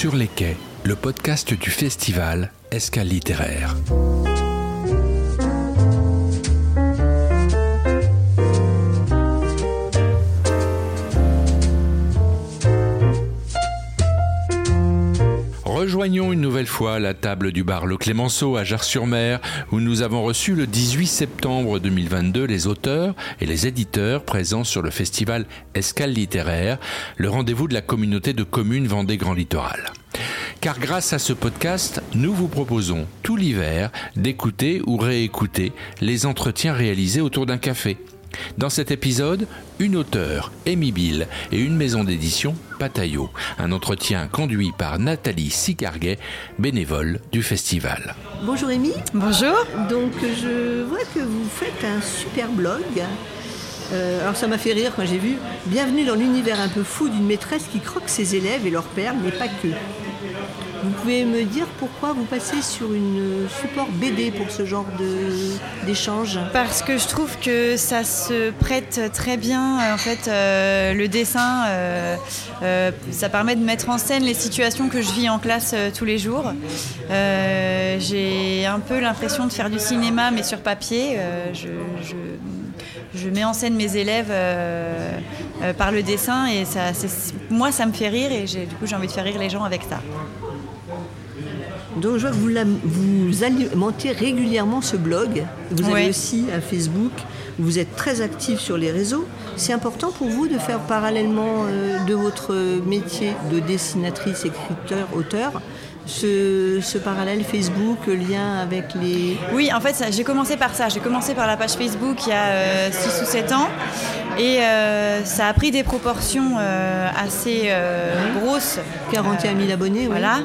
Sur les quais, le podcast du festival Escale littéraire. Rejoignons une nouvelle fois la table du bar Le Clémenceau à Jars-sur-Mer, où nous avons reçu le 18 septembre 2022 les auteurs et les éditeurs présents sur le festival Escale littéraire, le rendez-vous de la communauté de communes Vendée Grand Littoral. Car grâce à ce podcast, nous vous proposons tout l'hiver d'écouter ou réécouter les entretiens réalisés autour d'un café. Dans cet épisode, une auteure, Amy Bill, et une maison d'édition, Patayo. Un entretien conduit par Nathalie Sicarguet, bénévole du festival. Bonjour Amy. Bonjour. Donc je vois que vous faites un super blog. Euh, alors ça m'a fait rire quand j'ai vu Bienvenue dans l'univers un peu fou d'une maîtresse qui croque ses élèves et leurs pères, mais pas que. Vous pouvez me dire pourquoi vous passez sur une support BD pour ce genre d'échange? Parce que je trouve que ça se prête très bien. En fait, euh, le dessin, euh, euh, ça permet de mettre en scène les situations que je vis en classe tous les jours. J'ai un peu l'impression de faire du cinéma, mais sur papier. Je, je, mets en scène mes élèves par le dessin et ça, moi, ça me fait rire et du coup, j'ai envie de faire rire les gens avec ça. Donc je vois que vous, vous alimentez régulièrement ce blog. Vous avez aussi un Facebook. Vous êtes très actif sur les réseaux. C'est important pour vous de faire parallèlement euh, de votre métier de dessinatrice, écriteur, auteur, ce, parallèle Facebook, lien avec les... Oui, en fait, j'ai commencé par ça. J'ai commencé par la page Facebook il y a 6 euh, ou 7 ans. Et euh, ça a pris des proportions assez grosses. 41 000 abonnés, voilà.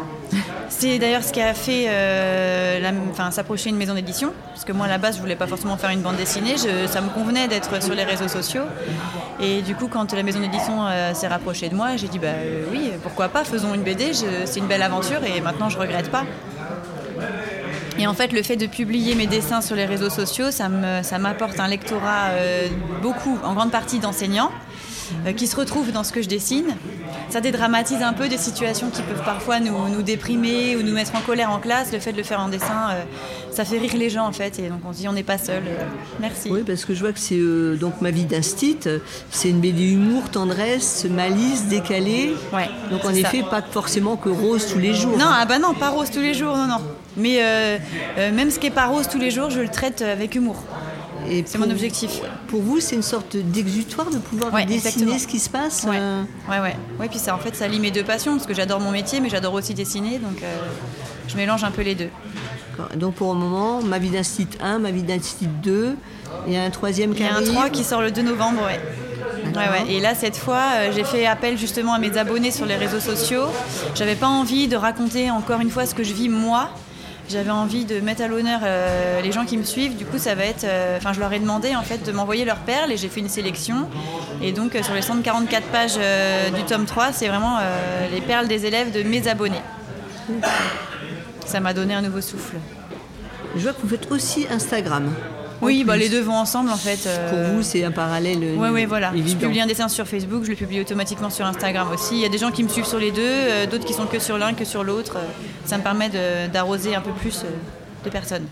C'est d'ailleurs ce qui a fait euh, s'approcher une maison d'édition, parce que moi à la base je voulais pas forcément faire une bande dessinée, ça me convenait d'être sur les réseaux sociaux. Et du coup quand la maison d'édition euh, s'est rapprochée de moi, j'ai dit bah euh, oui, pourquoi pas, faisons une BD, c'est une belle aventure et maintenant je regrette pas. Et en fait, le fait de publier mes dessins sur les réseaux sociaux, ça m'apporte un lectorat beaucoup, en grande partie d'enseignants, qui se retrouvent dans ce que je dessine ça dédramatise un peu des situations qui peuvent parfois nous, déprimer ou nous mettre en colère en classe. Le fait de le faire en dessin, euh, ça fait rire les gens en fait. Et donc on se dit on n'est pas seul. Euh, merci. Oui, parce que je vois que c'est euh, donc ma vie d'instit. C'est une BD humour, tendresse, malice, décalée. Ouais. Donc en effet, pas forcément que rose tous les jours. Non, ah bah non, pas rose tous les jours, non, non. Mais même ce qui est pas rose tous les jours, je le traite avec humour. C'est mon objectif. Pour vous, c'est une sorte d'exutoire de pouvoir dessiner ce qui se passe ouais. Euh ouais, ouais. ouais, puis ça, en fait, ça lie mes deux passions, parce que j'adore mon métier, mais j'adore aussi dessiner, donc euh, je mélange un peu les deux. Donc pour le moment, ma vie d'un site 1, ma vie d'un site 2, il y a un troisième qui Il y a un 3 qui sort le 2 novembre, ouais. Ouais, ouais. Et là, cette fois, euh, j'ai fait appel justement à mes abonnés sur les réseaux sociaux. J'avais pas envie de raconter encore une fois ce que je vis moi, j'avais envie de mettre à l'honneur euh, les gens qui me suivent. Du coup, ça va être. Euh, enfin, je leur ai demandé en fait de m'envoyer leurs perles et j'ai fait une sélection. Et donc, euh, sur les 144 pages du tome 3, c'est vraiment les perles des élèves de mes abonnés. Ça m'a donné un nouveau souffle. Je vois que vous faites aussi Instagram. Oui, bah, les deux vont ensemble en fait. Pour vous, c'est un parallèle. Oui, oui, voilà. Je publie un dessin sur Facebook, je le publie automatiquement sur Instagram aussi. Il y a des gens qui me suivent sur les deux, d'autres qui sont que sur l'un, que sur l'autre ça me permet d'arroser un peu plus euh, de personnes.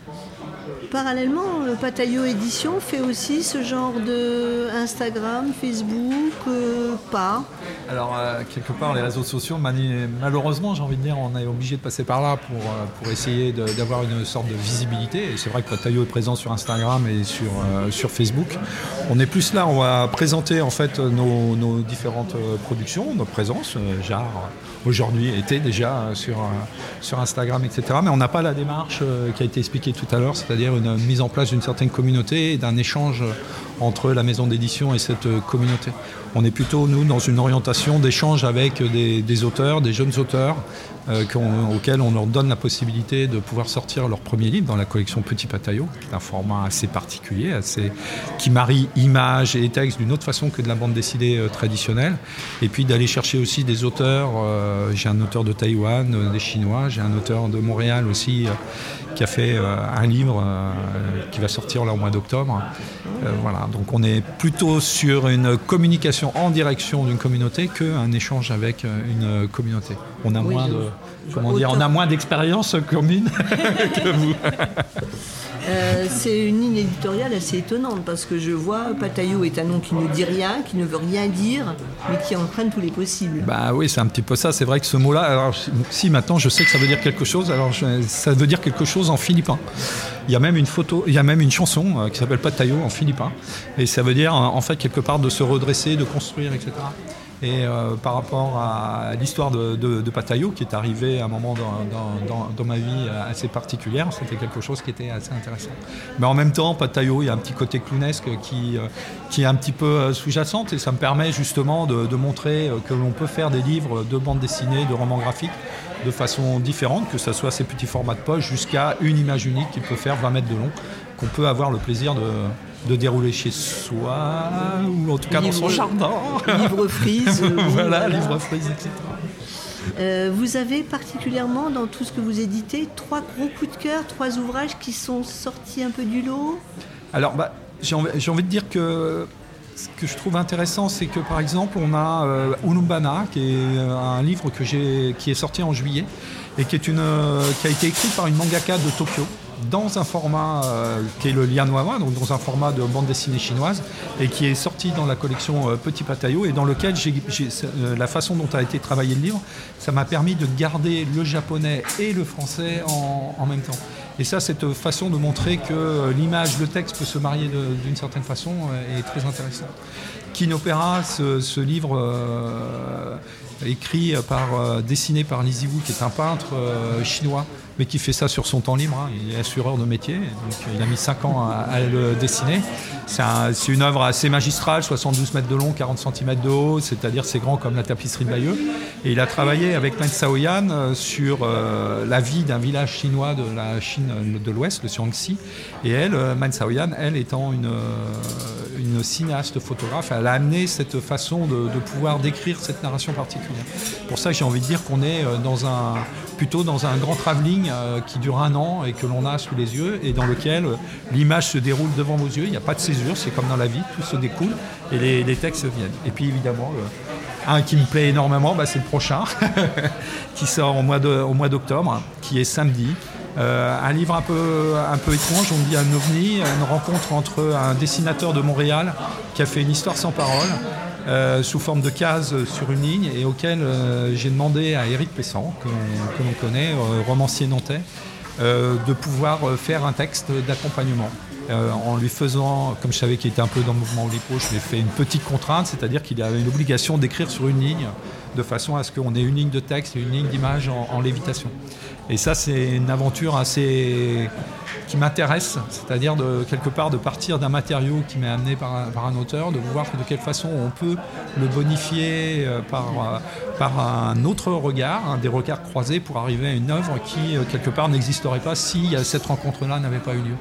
Parallèlement, euh, Patayo Édition fait aussi ce genre de Instagram, Facebook, euh, pas Alors, quelque part, les réseaux sociaux, malheureusement, j'ai envie de dire, on est obligé de passer par là pour, pour essayer d'avoir une sorte de visibilité. Et c'est vrai que Patayo est présent sur Instagram et sur, sur Facebook. On est plus là, on va présenter en fait nos, nos différentes productions, notre présence, genre aujourd'hui était déjà euh, sur, euh, sur Instagram, etc. Mais on n'a pas la démarche euh, qui a été expliquée tout à l'heure, c'est-à-dire une mise en place d'une certaine communauté d'un échange entre la maison d'édition et cette communauté. On est plutôt, nous, dans une orientation d'échange avec des, auteurs, des jeunes auteurs, auxquels on leur donne la possibilité de pouvoir sortir leur premier livre dans la collection Petit Pataillot, qui est un format assez particulier, assez, qui marie images et texte d'une autre façon que de la bande dessinée traditionnelle, et puis d'aller chercher aussi des auteurs euh, j'ai un auteur de Taïwan, euh, des Chinois, j'ai un auteur de Montréal aussi euh, qui a fait un livre qui va sortir là au mois d'octobre. voilà, donc on est plutôt sur une communication en direction d'une communauté qu'un échange avec une communauté. On a moins de, comment dire, on a moins d'expérience commune que vous. Euh, c'est une ligne éditoriale assez étonnante parce que je vois Patayo est un nom qui ne dit rien, qui ne veut rien dire, mais qui entraîne tous les possibles. Bah oui, c'est un petit peu ça. C'est vrai que ce mot-là, si maintenant je sais que ça veut dire quelque chose, alors ça veut dire quelque chose en philippin. Il y a même une photo, il y a même une chanson euh, qui s'appelle Patayo en philippin, et ça veut dire en fait quelque part de se redresser, de construire, etc. Et euh, par rapport à l'histoire de, de, qui est arrivé à un moment dans, ma vie assez particulière, c'était quelque chose qui était assez intéressant. Mais en même temps, Patayo, il y a un petit côté clownesque qui, euh, est un petit peu euh, sous-jacente et ça me permet justement de, montrer que l'on peut faire des livres de bande dessinée, de romans graphiques de façon différente, que ce soit ces petits formats de poche jusqu'à une image unique qui peut faire 20 mètres de long, qu'on peut avoir le plaisir de, de dérouler chez soi, ou en tout cas dans son jardin. Livre frise. voilà, livre frise, etc. Euh, vous avez particulièrement dans tout ce que vous éditez trois gros coups de cœur, trois ouvrages qui sont sortis un peu du lot? Alors, bah, j'ai envie, envie, de dire que ce que je trouve intéressant, c'est que par exemple, on a euh, Unumbana, qui est euh, un livre que qui est sorti en juillet et qui, est une, euh, qui a été écrit par une mangaka de Tokyo dans un format euh, qui est le Lianhuahua, donc dans un format de bande dessinée chinoise, et qui est sorti dans la collection euh, Petit Patayo, et dans lequel euh, la façon dont a été travaillé le livre, ça m'a permis de garder le japonais et le français en, même temps. Et ça, cette façon de montrer que l'image, le texte peut se marier d'une certaine façon est très intéressante. Kinopera, ce, livre écrit par, dessiné par Lizzy Wu, qui est un peintre chinois, mais qui fait ça sur son temps libre. Hein. Il est assureur de métier, donc il a mis 5 ans à, le dessiner. C'est une œuvre assez magistrale, 72 mètres de long, 40 cm de haut, c'est-à-dire c'est grand comme la tapisserie de Bayeux. Et il a travaillé avec Wen Shaoyan euh, sur euh, la vie d'un village chinois de la Chine de l'Ouest, le Xiangxi. Et elle, euh, Man Shaoyan, elle étant une, une cinéaste photographe, elle a amené cette façon de, pouvoir décrire cette narration particulière. Pour ça, j'ai envie de dire qu'on est dans un, plutôt dans un grand travelling euh, qui dure un an et que l'on a sous les yeux et dans lequel euh, l'image se déroule devant vos yeux. Il n'y a pas de césure, c'est comme dans la vie, tout se découle et les, textes viennent. Et puis évidemment, un qui me plaît énormément, bah, c'est le prochain, qui sort au mois d'octobre, qui est samedi. Euh, un livre un peu, étrange, on dit un ovni, une rencontre entre un dessinateur de Montréal qui a fait une histoire sans parole euh, sous forme de cases sur une ligne et auquel euh, j'ai demandé à Éric Pessan, que, l'on connaît, romancier nantais, de pouvoir faire un texte d'accompagnement. en lui faisant, comme je savais qu'il était un peu dans le mouvement Olipo, je lui ai fait une petite contrainte, c'est-à-dire qu'il avait une obligation d'écrire sur une ligne, de façon à ce qu'on ait une ligne de texte et une ligne d'image en lévitation. Et ça, c'est une aventure assez qui m'intéresse, c'est-à-dire de quelque part de partir d'un matériau qui m'est amené par un, auteur, de voir de quelle façon on peut le bonifier euh, par, euh, par un autre regard, hein, des regards croisés pour arriver à une œuvre qui euh, quelque part n'existerait pas si cette rencontre-là n'avait pas eu lieu.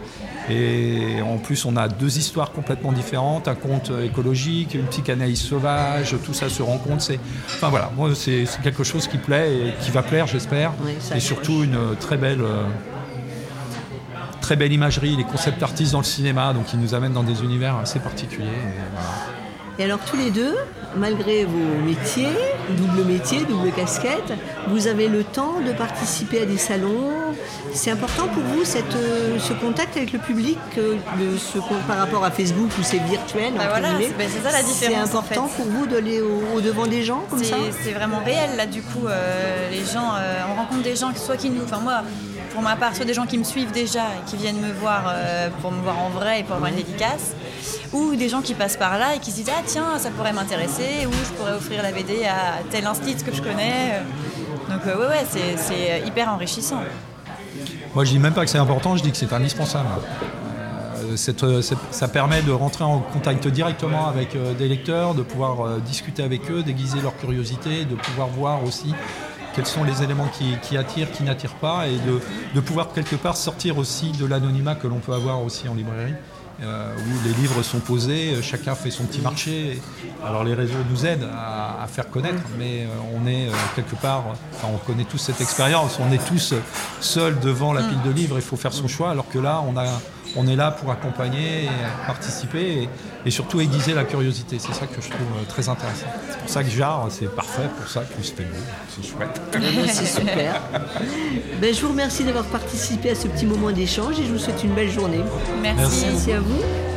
Et en plus, on a deux histoires complètement différentes, un conte écologique, une psychanalyse sauvage, tout ça se rencontre. C'est, enfin voilà, moi c'est, quelque chose qui plaît et qui va plaire, j'espère, et surtout une très belle très belle imagerie, les concepts artistes dans le cinéma, donc ils nous amènent dans des univers assez particuliers. Alors tous les deux, malgré vos métiers, double métier, double casquette, vous avez le temps de participer à des salons. C'est important pour vous cette, euh, ce contact avec le public ce, par rapport à Facebook où c'est virtuel bah voilà, ben, c'est ça la différence. C'est important pour vous d'aller au, devant des gens comme ça C'est vraiment réel là du coup. Euh, les gens, euh, on rencontre des gens, soit qui nous, enfin moi pour ma part, soit des gens qui me suivent déjà et qui viennent me voir euh, pour me voir en vrai et pour avoir une dédicace, ou des gens qui passent par là et qui se disent Ah tiens, ça pourrait m'intéresser, ou je pourrais offrir la BD à tel institut que je connais. Donc, euh, ouais, ouais, c'est hyper enrichissant. Moi, je dis même pas que c'est important, je dis que c'est indispensable. Euh, ça permet de rentrer en contact directement avec des lecteurs, de pouvoir discuter avec eux, déguiser leur curiosité, de pouvoir voir aussi quels sont les éléments qui, attirent, qui n'attirent pas, et de, pouvoir quelque part sortir aussi de l'anonymat que l'on peut avoir aussi en librairie. Euh, où les livres sont posés, euh, chacun fait son petit marché. Alors les réseaux nous aident à, faire connaître, mais euh, on est quelque part, on connaît tous cette expérience, on est tous seuls devant la pile de livres, il faut faire son choix, alors que là, on a, on est là pour accompagner, participer et, surtout aiguiser la curiosité. C'est ça que je trouve très intéressant. C'est pour ça que JAR, c'est parfait pour ça, que c'est beau, c'est chouette. Eh ben, c'est super. Ben, je vous remercie d'avoir participé à ce petit moment d'échange et je vous souhaite une belle journée. Merci. Merci à vous.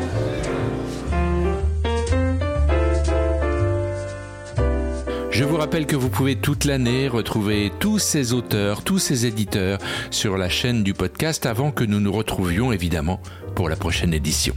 Je vous rappelle que vous pouvez toute l'année retrouver tous ces auteurs, tous ces éditeurs sur la chaîne du podcast avant que nous nous retrouvions évidemment pour la prochaine édition.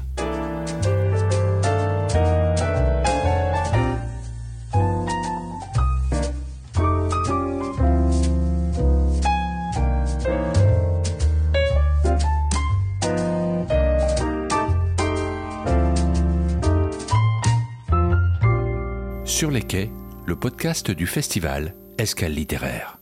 Sur les quais, le podcast du festival Escale littéraire.